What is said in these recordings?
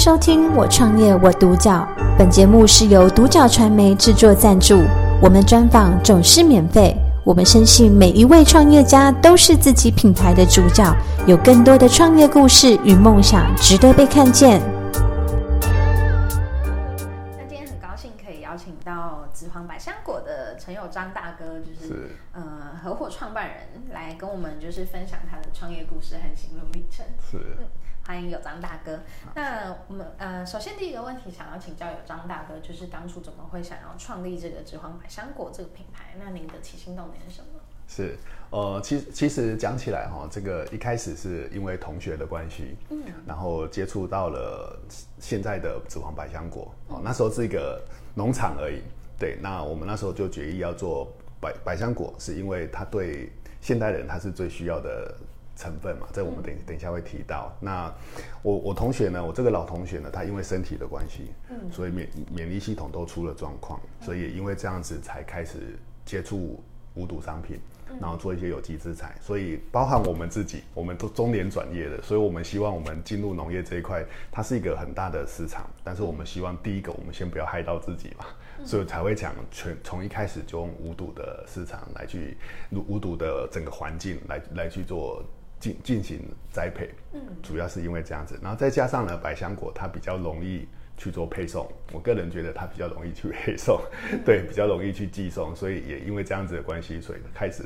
收听《我创业我独角》，本节目是由独角传媒制作赞助，我们专访总是免费。我们深信每一位创业家都是自己品牌的主角，有更多的创业故事与梦想值得被看见。那今天很高兴可以邀请到紫黄百香果的陈友章大哥，就是，是呃合伙创办人，来跟我们就是分享他的创业故事和心路历程。是。嗯欢迎有张大哥。那我们呃，首先第一个问题想要请教有张大哥，就是当初怎么会想要创立这个紫黄百香果这个品牌？那您的起心动念是什么？是呃，其实其实讲起来哈，这个一开始是因为同学的关系，嗯，然后接触到了现在的紫黄百香果。哦、嗯，那时候是一个农场而已。对，那我们那时候就决议要做百百香果，是因为它对现代人他是最需要的。成分嘛，这我们等等一下会提到。嗯、那我我同学呢，我这个老同学呢，他因为身体的关系，嗯，所以免免疫系统都出了状况，所以也因为这样子才开始接触无毒商品，然后做一些有机资材。所以包含我们自己，我们都中年转业的，所以我们希望我们进入农业这一块，它是一个很大的市场。但是我们希望第一个，我们先不要害到自己嘛，所以才会讲全从一开始就用无毒的市场来去无毒的整个环境来来去做。进进行栽培，嗯，主要是因为这样子，然后再加上呢，百香果它比较容易去做配送，我个人觉得它比较容易去配送，嗯、对，比较容易去寄送，所以也因为这样子的关系，所以开始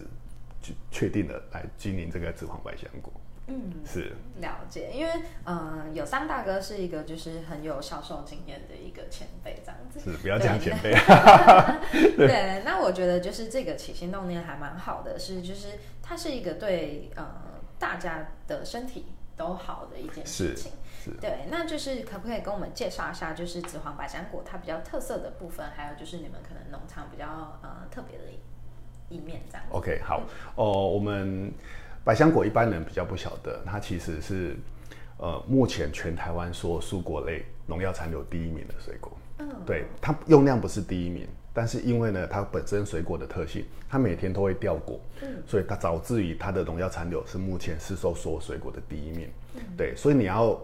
就确定了来经营这个紫黄百香果。嗯，是了解，因为嗯、呃，有章大哥是一个就是很有销售经验的一个前辈，这样子是不要讲前辈。对，对，那我觉得就是这个起心动念还蛮好的，是就是它是一个对呃。大家的身体都好的一件事情，是，是对，那就是可不可以跟我们介绍一下，就是紫黄百香果它比较特色的部分，还有就是你们可能农场比较呃特别的一面这样。OK，好。哦，我们百香果一般人比较不晓得，它其实是呃目前全台湾说蔬果类农药残留第一名的水果，嗯，对，它用量不是第一名。但是因为呢，它本身水果的特性，它每天都会掉果，嗯，所以它导致于它的农药残留是目前市售所有水果的第一名，嗯，对，所以你要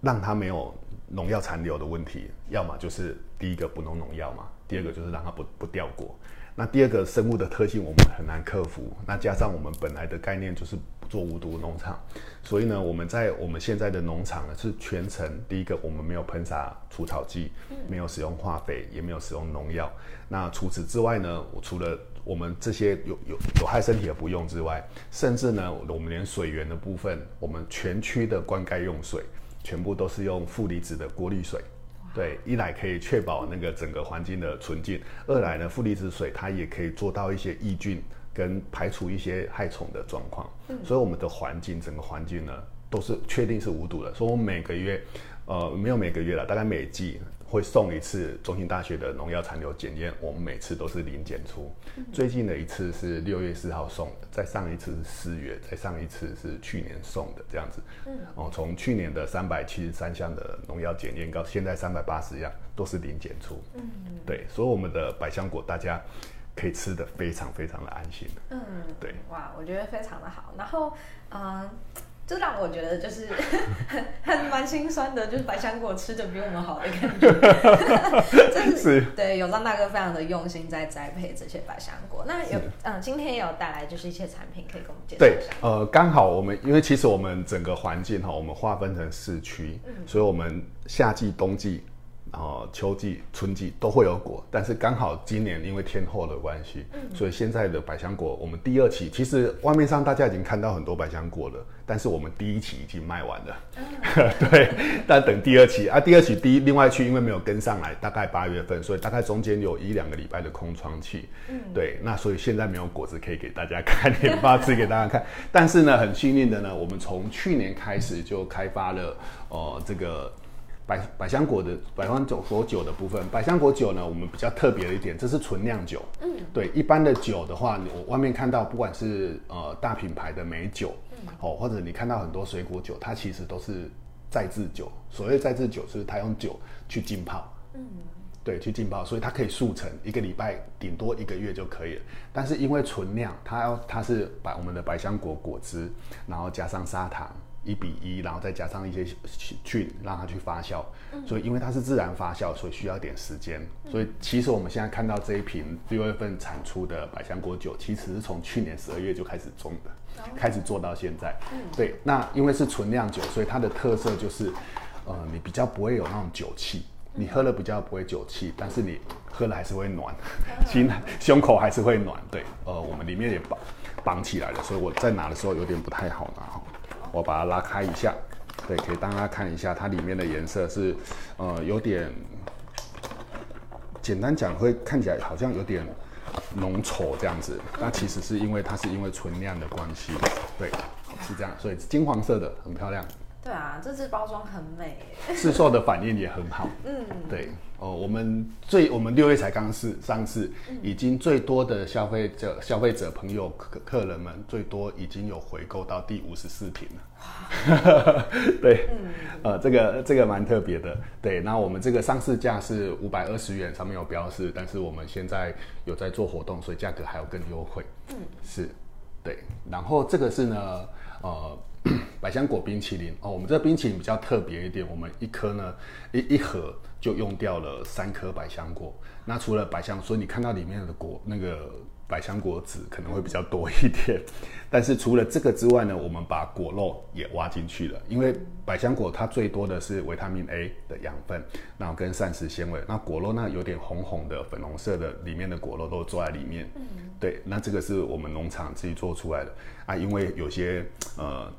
让它没有农药残留的问题，要么就是第一个不弄农药嘛，第二个就是让它不不掉果。那第二个生物的特性我们很难克服，那加上我们本来的概念就是做无毒农场，所以呢，我们在我们现在的农场呢是全程第一个我们没有喷洒除草剂，没有使用化肥，也没有使用农药。那除此之外呢，我除了我们这些有有有害身体的不用之外，甚至呢，我们连水源的部分，我们全区的灌溉用水全部都是用负离子的过滤水。对，一来可以确保那个整个环境的纯净，二来呢，负离子水它也可以做到一些抑菌跟排除一些害虫的状况。嗯，所以我们的环境整个环境呢都是确定是无毒的。所以我们每个月，呃，没有每个月了，大概每季。会送一次中兴大学的农药残留检验，我们每次都是零检出。嗯、最近的一次是六月四号送的，再上一次是四月，再上一次是去年送的，这样子。嗯，哦，从去年的三百七十三项的农药检验到现在三百八十样，都是零检出。嗯，对，所以我们的百香果大家可以吃的非常非常的安心。嗯，对，哇，我觉得非常的好。然后，嗯、呃。这让我觉得就是 很很蛮心酸的，就是百香果吃的比我们好的感觉。真是对，有张大哥非常的用心在栽培这些百香果。那有嗯，今天也有带来就是一些产品可以跟我们介绍。对，呃，刚好我们因为其实我们整个环境哈，我们划分成四区，嗯、所以我们夏季、冬季。然后秋季、春季都会有果，但是刚好今年因为天候的关系，嗯、所以现在的百香果，我们第二期其实外面上大家已经看到很多百香果了，但是我们第一期已经卖完了，嗯、对，但等第二期啊，第二期第一另外一区因为没有跟上来，大概八月份，所以大概中间有一两个礼拜的空窗期，嗯，对，那所以现在没有果子可以给大家看，也发吃给大家看，但是呢，很幸运的呢，我们从去年开始就开发了，呃，这个。百百香果的百香果酒的部分，百香果酒呢，我们比较特别的一点，这是纯酿酒。嗯，对，一般的酒的话，我外面看到不管是呃大品牌的美酒，嗯哦，或者你看到很多水果酒，它其实都是再制酒。所谓再制酒，是它用酒去浸泡。嗯，对，去浸泡，所以它可以速成，一个礼拜顶多一个月就可以了。但是因为纯酿，它要它是把我们的百香果果汁，然后加上砂糖。一比一，然后再加上一些菌，让它去发酵。所以因为它是自然发酵，所以需要点时间。所以其实我们现在看到这一瓶六月份产出的百香果酒，其实是从去年十二月就开始种的，开始做到现在。对，那因为是纯酿酒，所以它的特色就是，呃，你比较不会有那种酒气，你喝了比较不会酒气，但是你喝了还是会暖，心胸口还是会暖。对，呃，我们里面也绑绑起来了，所以我在拿的时候有点不太好拿。我把它拉开一下，对，可以大家看一下，它里面的颜色是，呃，有点，简单讲会看起来好像有点浓稠这样子，那其实是因为它是因为存量的关系，对，是这样，所以金黄色的很漂亮。对啊，这支包装很美，市售的反应也很好。嗯，对哦，我们最我们六月才刚试上市，已经最多的消费者消费者朋友客客人们最多已经有回购到第五十四瓶了。对，嗯、呃，这个这个蛮特别的。对，那我们这个上市价是五百二十元，上面有标示，但是我们现在有在做活动，所以价格还要更优惠。嗯，是，对。然后这个是呢，呃。百香果冰淇淋哦，我们这个冰淇淋比较特别一点，我们一颗呢，一一盒就用掉了三颗百香果。那除了百香，所以你看到里面的果那个百香果籽可能会比较多一点。但是除了这个之外呢，我们把果肉也挖进去了，因为百香果它最多的是维他命 A 的养分，然后跟膳食纤维。那果肉那有点红红的、粉红色的，里面的果肉都做在里面。嗯，对，那这个是我们农场自己做出来的啊，因为有些呃。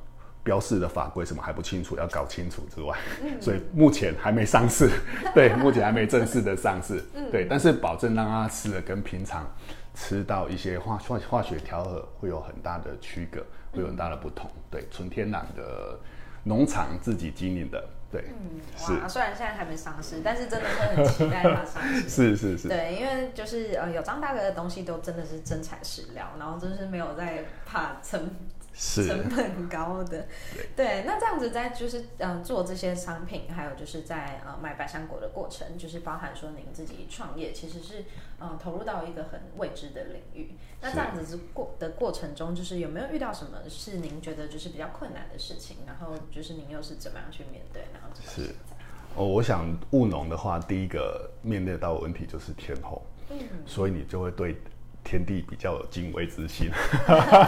标示的法规什么还不清楚，要搞清楚之外，嗯、所以目前还没上市。对，目前还没正式的上市。嗯、对，但是保证让它吃的跟平常吃到一些化化化学调和会有很大的区隔，会有很大的不同。对，纯天然的农场自己经营的。对，嗯，哇，是虽然现在还没上市，但是真的会很期待它上市。是是是。对，因为就是呃，有张大哥的东西都真的是真材实料，然后真是没有在怕成。是成本高的，对，那这样子在就是嗯、呃、做这些商品，还有就是在呃卖百香果的过程，就是包含说您自己创业，其实是嗯、呃、投入到一个很未知的领域。那这样子是过的过程中，就是有没有遇到什么是您觉得就是比较困难的事情？然后就是您又是怎么样去面对？然后是哦，我想务农的话，第一个面对到的问题就是天候，嗯，所以你就会对。天地比较有敬畏之心，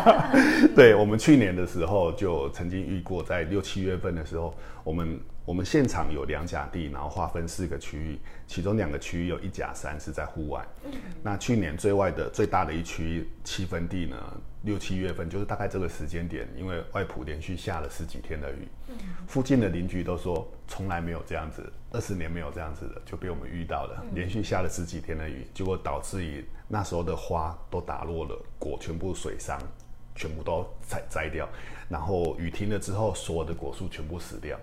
对，我们去年的时候就曾经遇过，在六七月份的时候，我们我们现场有两甲地，然后划分四个区域，其中两个区域有一甲山是在户外。那去年最外的最大的一区七分地呢，六七月份就是大概这个时间点，因为外埔连续下了十几天的雨，附近的邻居都说从来没有这样子，二十年没有这样子的，就被我们遇到了，连续下了十几天的雨，结果导致于。那时候的花都打落了，果全部水伤，全部都摘摘掉，然后雨停了之后，所有的果树全部死掉。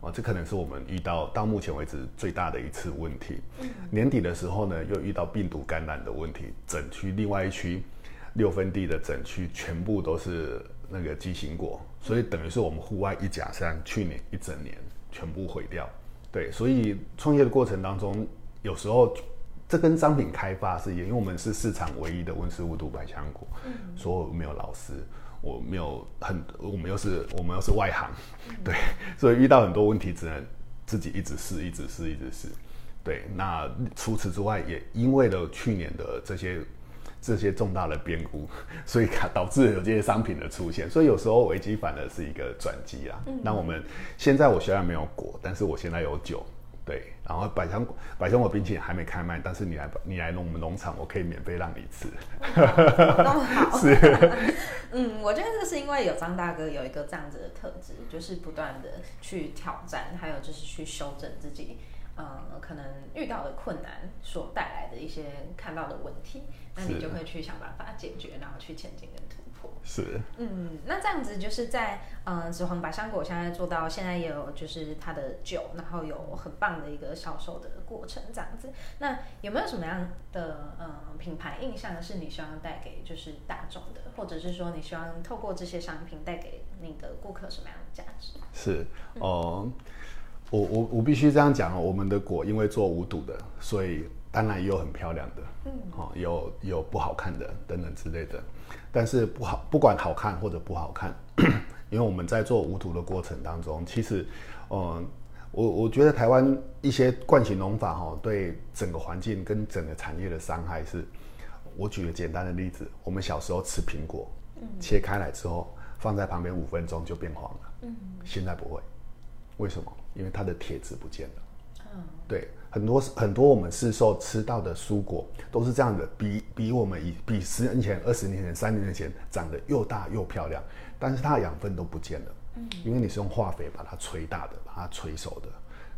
哦，这可能是我们遇到到目前为止最大的一次问题。年底的时候呢，又遇到病毒感染的问题，整区另外一区六分地的整区全部都是那个畸形果，所以等于是我们户外一甲山去年一整年全部毁掉。对，所以创业的过程当中，有时候。这跟商品开发是一样，因为我们是市场唯一的温室无毒百香果，嗯、所以我没有老师，我没有很，我们又是我们又是外行，嗯、对，所以遇到很多问题只能自己一直试，一直试，一直试。对，那除此之外，也因为了去年的这些这些重大的变故，所以导致有这些商品的出现。所以有时候危机反而是一个转机啊。嗯、那我们现在我虽然没有果，但是我现在有酒。对，然后百香果百香果冰淇淋还没开卖，但是你来你来弄我们农场，我可以免费让你吃。那么好，是，嗯，我觉得这是因为有张大哥有一个这样子的特质，就是不断的去挑战，还有就是去修正自己，嗯，可能遇到的困难所带来的一些看到的问题，那你就会去想办法解决，然后去前进跟突破。是，嗯，那这样子就是在嗯，紫黄百香果现在做到现在也有就是它的酒，然后有很棒的一个销售的过程，这样子。那有没有什么样的嗯品牌印象是你希望带给就是大众的，或者是说你希望透过这些商品带给你的顾客什么样的价值？是哦，嗯、我我我必须这样讲哦，我们的果因为做无毒的，所以当然也有很漂亮的，嗯，哦，有有不好看的等等之类的。但是不好，不管好看或者不好看，因为我们在做无毒的过程当中，其实，嗯，我我觉得台湾一些惯性农法哈，对整个环境跟整个产业的伤害是，我举个简单的例子，我们小时候吃苹果，切开来之后放在旁边五分钟就变黄了，嗯，现在不会，为什么？因为它的铁质不见了，嗯，对。很多很多我们市售吃到的蔬果都是这样的，比比我们以比十年前、二十年前、三十年前长得又大又漂亮，但是它的养分都不见了，嗯，因为你是用化肥把它催大的，把它催熟的，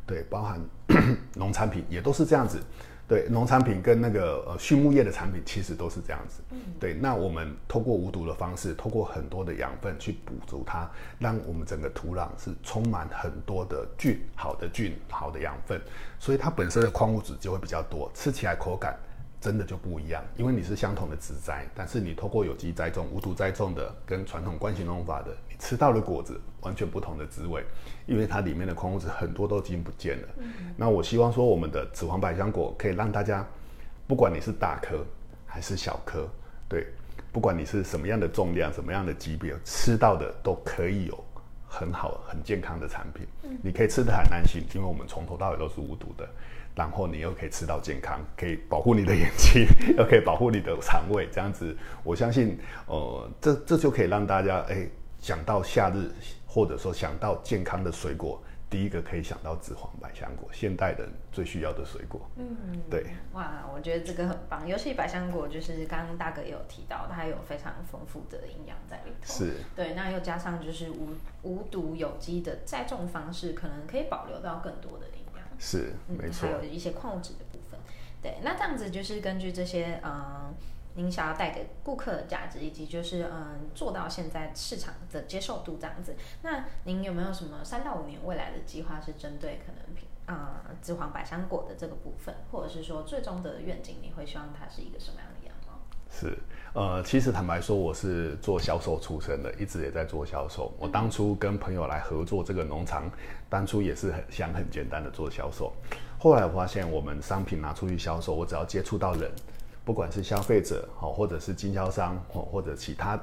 对，包含 农产品也都是这样子。对，农产品跟那个呃畜牧业的产品其实都是这样子。嗯，对，那我们透过无毒的方式，透过很多的养分去补足它，让我们整个土壤是充满很多的菌，好的菌，好的养分，所以它本身的矿物质就会比较多，吃起来口感。真的就不一样，因为你是相同的植栽，但是你透过有机栽种、无毒栽种的，跟传统惯行农法的，你吃到的果子完全不同的滋味，因为它里面的矿物质很多都已经不见了。嗯、那我希望说，我们的紫黄百香果可以让大家，不管你是大颗还是小颗，对，不管你是什么样的重量、什么样的级别，吃到的都可以有很好、很健康的产品。嗯、你可以吃的很安心，因为我们从头到尾都是无毒的。然后你又可以吃到健康，可以保护你的眼睛，又可以保护你的肠胃，这样子，我相信，呃，这这就可以让大家，哎，想到夏日，或者说想到健康的水果，第一个可以想到紫黄百香果，现代人最需要的水果。嗯，对。哇，我觉得这个很棒，尤其百香果，就是刚刚大哥也有提到，它有非常丰富的营养在里头。是。对，那又加上就是无无毒有机的栽种方式，可能可以保留到更多的。是，没错，还有一些矿物质的部分。对，那这样子就是根据这些，嗯，您想要带给顾客的价值，以及就是嗯，做到现在市场的接受度这样子。那您有没有什么三到五年未来的计划，是针对可能品，啊、嗯，紫黄百香果的这个部分，或者是说最终的愿景，你会希望它是一个什么样的样貌？是，呃，其实坦白说，我是做销售出身的，一直也在做销售。我当初跟朋友来合作这个农场。当初也是很想很简单的做销售，后来我发现我们商品拿出去销售，我只要接触到人，不管是消费者好，或者是经销商或或者其他，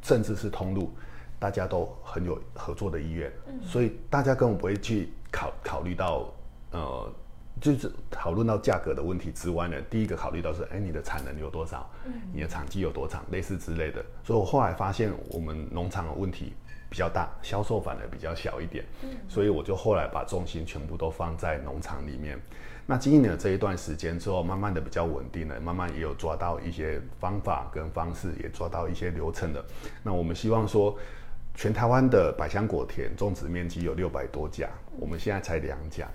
甚至是通路，大家都很有合作的意愿，所以大家根本不会去考考虑到，呃，就是讨论到价格的问题之外呢，第一个考虑到是，哎，你的产能有多少，你的产期有多长，类似之类的，所以我后来发现我们农场的问题。比较大，销售反而比较小一点，嗯，所以我就后来把重心全部都放在农场里面。那经营了这一段时间之后，慢慢的比较稳定了，慢慢也有抓到一些方法跟方式，也抓到一些流程了。那我们希望说，全台湾的百香果田种植面积有六百多家，我们现在才两家，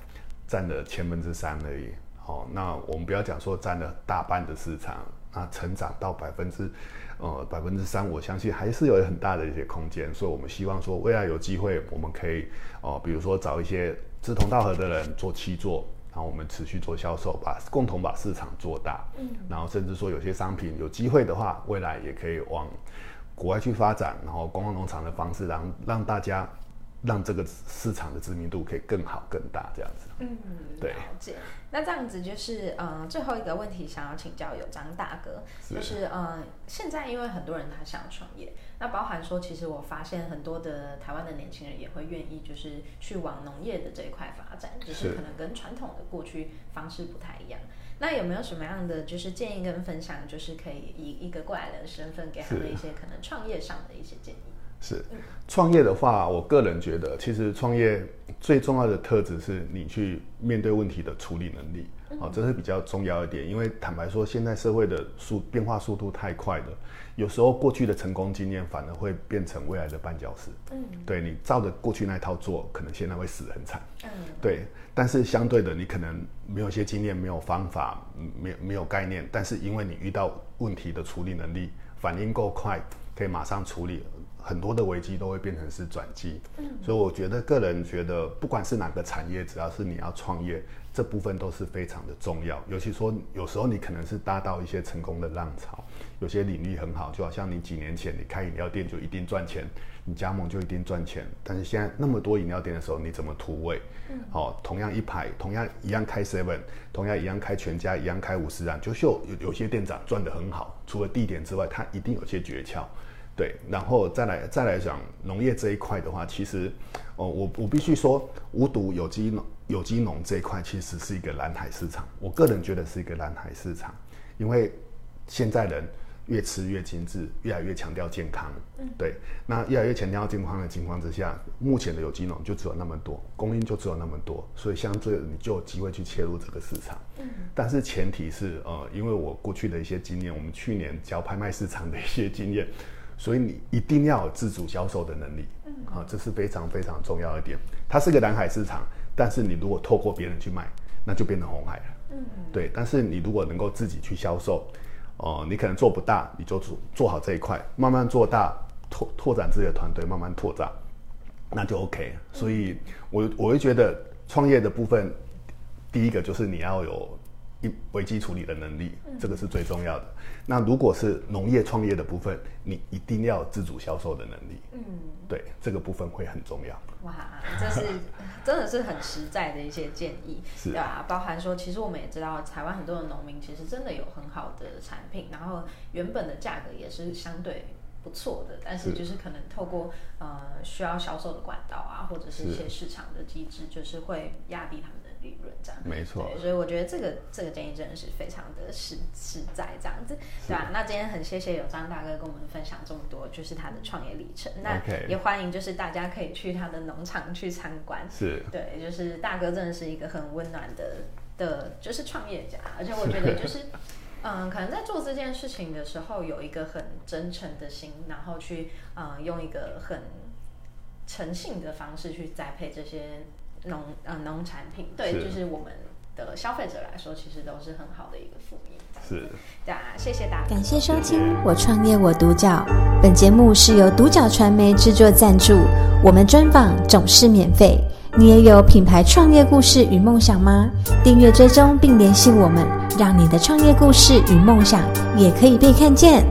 占了千分之三而已。好，那我们不要讲说占了大半的市场，那成长到百分之。呃，百分之三，我相信还是有很大的一些空间，所以我们希望说，未来有机会，我们可以哦、呃，比如说找一些志同道合的人做七座，然后我们持续做销售，把共同把市场做大，嗯，然后甚至说有些商品有机会的话，未来也可以往国外去发展，然后观光农场的方式，让让大家。让这个市场的知名度可以更好更大，这样子。嗯，对。了解。那这样子就是，嗯、呃，最后一个问题想要请教有张大哥，是就是，嗯、呃，现在因为很多人他想创业，那包含说，其实我发现很多的台湾的年轻人也会愿意，就是去往农业的这一块发展，就是可能跟传统的过去方式不太一样。那有没有什么样的就是建议跟分享，就是可以以一个过来人的身份给他们一些可能创业上的一些建议？是，创业的话，我个人觉得，其实创业最重要的特质是你去面对问题的处理能力，啊，这是比较重要一点。因为坦白说，现在社会的速变化速度太快了，有时候过去的成功经验反而会变成未来的绊脚石。嗯，对，你照着过去那套做，可能现在会死得很惨。嗯，对。但是相对的，你可能没有一些经验，没有方法，没有没有概念，但是因为你遇到问题的处理能力，反应够快，可以马上处理。很多的危机都会变成是转机，嗯，所以我觉得个人觉得，不管是哪个产业，只要是你要创业，这部分都是非常的重要。尤其说，有时候你可能是搭到一些成功的浪潮，有些领域很好，就好像你几年前你开饮料店就一定赚钱，你加盟就一定赚钱。但是现在那么多饮料店的时候，你怎么突围？嗯，好，同样一排，同样一样开 seven，同样一样开全家，一样开五十岚，就秀有有些店长赚得很好，除了地点之外，他一定有些诀窍。对，然后再来再来讲农业这一块的话，其实哦，我我必须说，无毒有机农有机农这一块其实是一个蓝海市场。我个人觉得是一个蓝海市场，因为现在人。越吃越精致，越来越强调健康。嗯，对，那越来越强调健康的情况之下，目前的有机农就只有那么多，供应就只有那么多，所以相对你就有机会去切入这个市场。嗯，但是前提是呃，因为我过去的一些经验，我们去年交拍卖市场的一些经验，所以你一定要有自主销售的能力。嗯，啊，这是非常非常重要的点。它是个蓝海市场，但是你如果透过别人去卖，那就变成红海了。嗯，对，但是你如果能够自己去销售。哦，你可能做不大，你就做做好这一块，慢慢做大，拓拓展自己的团队，慢慢拓展，那就 OK。所以我，我我会觉得创业的部分，第一个就是你要有一危机处理的能力，这个是最重要的。那如果是农业创业的部分，你一定要自主销售的能力。嗯，对，这个部分会很重要。哇，这是真的是很实在的一些建议，是对啊，包含说，其实我们也知道，台湾很多的农民其实真的有很好的产品，然后原本的价格也是相对不错的，但是就是可能透过呃需要销售的管道啊，或者是一些市场的机制，就是会压低他们的利润这样。没错，所以我觉得这个这个建议真的是非常的实实在这样子，对吧？那今天很谢谢有张大哥跟我们分享这么多，就是他的创业历程。那也欢迎就是大家可以去他的农场去参观。是，对，就是大哥真的是一个很温暖的的，就是创业家，而且我觉得就是。嗯，可能在做这件事情的时候，有一个很真诚的心，然后去嗯，用一个很诚信的方式去栽培这些农啊农产品，对，是就是我们的消费者来说，其实都是很好的一个福音。是，对啊，谢谢大家，感谢收听《我创业我独角》。本节目是由独角传媒制作赞助，我们专访总是免费。你也有品牌创业故事与梦想吗？订阅追踪并联系我们，让你的创业故事与梦想也可以被看见。